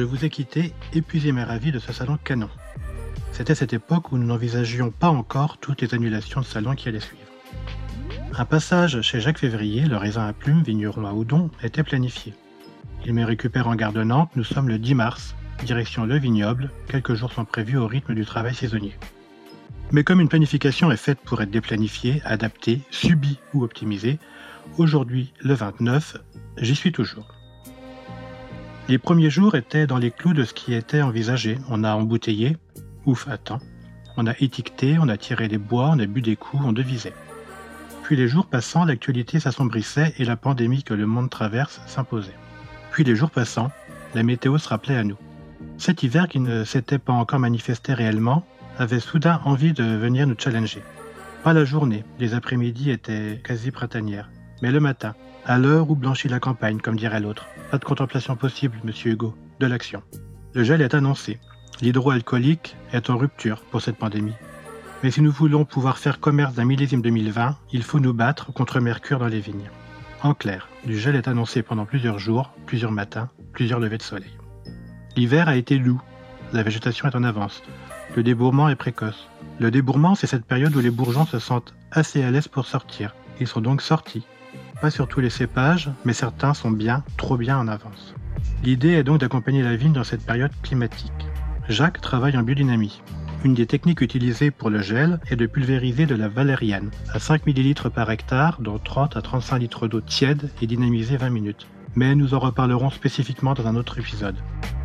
je vous ai quitté épuisé mais ravi de ce salon canon. C'était cette époque où nous n'envisagions pas encore toutes les annulations de salons qui allaient suivre. Un passage chez Jacques Février, le raisin à plumes, vigneron à Houdon, était planifié. Il me récupère en gare de Nantes, nous sommes le 10 mars, direction le vignoble, quelques jours sont prévus au rythme du travail saisonnier. Mais comme une planification est faite pour être déplanifiée, adaptée, subie ou optimisée, aujourd'hui, le 29, j'y suis toujours. Les premiers jours étaient dans les clous de ce qui était envisagé. On a embouteillé, ouf, attends. On a étiqueté, on a tiré les bois, on a bu des coups, on devisait. Puis les jours passant, l'actualité s'assombrissait et la pandémie que le monde traverse s'imposait. Puis les jours passant, la météo se rappelait à nous. Cet hiver qui ne s'était pas encore manifesté réellement avait soudain envie de venir nous challenger. Pas la journée, les après-midi étaient quasi printanières, mais le matin, à l'heure où blanchit la campagne, comme dirait l'autre. Pas de contemplation possible, monsieur Hugo, de l'action. Le gel est annoncé. L'hydroalcoolique est en rupture pour cette pandémie. Mais si nous voulons pouvoir faire commerce d'un millésime 2020, il faut nous battre contre Mercure dans les vignes. En clair, du gel est annoncé pendant plusieurs jours, plusieurs matins, plusieurs levées de soleil. L'hiver a été doux. La végétation est en avance. Le débourrement est précoce. Le débourrement, c'est cette période où les bourgeons se sentent assez à l'aise pour sortir. Ils sont donc sortis. Pas sur tous les cépages, mais certains sont bien, trop bien en avance. L'idée est donc d'accompagner la vigne dans cette période climatique. Jacques travaille en biodynamie. Une des techniques utilisées pour le gel est de pulvériser de la valériane à 5 ml par hectare, dont 30 à 35 litres d'eau tiède et dynamisée 20 minutes. Mais nous en reparlerons spécifiquement dans un autre épisode.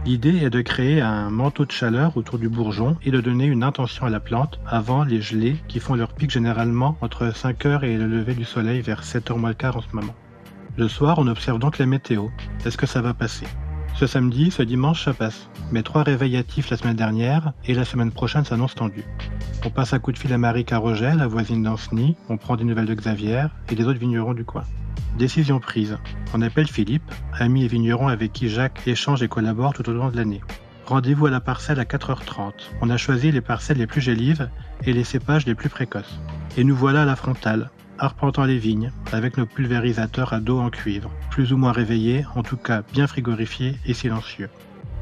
L'idée est de créer un manteau de chaleur autour du bourgeon et de donner une intention à la plante avant les gelées qui font leur pic généralement entre 5h et le lever du soleil vers 7h moins le quart en ce moment. Le soir, on observe donc la météo. Est-ce que ça va passer? Ce samedi, ce dimanche, ça passe. Mais trois réveils la semaine dernière et la semaine prochaine s'annonce tendue. On passe un coup de fil à Marie Carogel, la voisine d'Anceny, on prend des nouvelles de Xavier et des autres vignerons du coin. Décision prise. On appelle Philippe, ami et vigneron avec qui Jacques échange et collabore tout au long de l'année. Rendez-vous à la parcelle à 4h30. On a choisi les parcelles les plus gélives et les cépages les plus précoces. Et nous voilà à la frontale, arpentant les vignes, avec nos pulvérisateurs à dos en cuivre, plus ou moins réveillés, en tout cas bien frigorifiés et silencieux.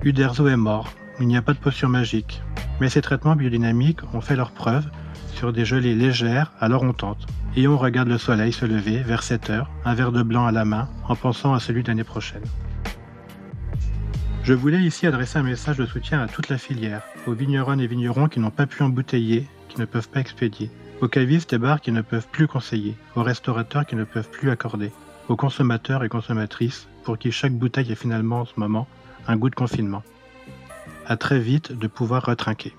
Uderzo est mort, il n'y a pas de potion magique, mais ces traitements biodynamiques ont fait leurs preuves sur des gelées légères, alors on tente et on regarde le soleil se lever vers 7 heures, un verre de blanc à la main, en pensant à celui de l'année prochaine. Je voulais ici adresser un message de soutien à toute la filière, aux vignerons et vignerons qui n'ont pas pu embouteiller, qui ne peuvent pas expédier, aux cavistes et bars qui ne peuvent plus conseiller, aux restaurateurs qui ne peuvent plus accorder, aux consommateurs et consommatrices pour qui chaque bouteille est finalement en ce moment un goût de confinement. À très vite de pouvoir retrinquer.